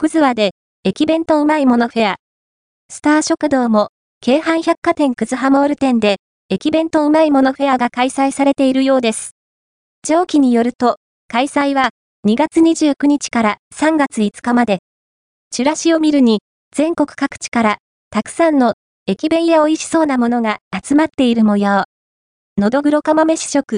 くずわで、駅弁とうまいものフェア。スター食堂も、京阪百貨店くずはモール店で、駅弁とうまいものフェアが開催されているようです。上記によると、開催は、2月29日から3月5日まで。チラシを見るに、全国各地から、たくさんの、駅弁や美味しそうなものが集まっている模様。のどぐろ釜飯食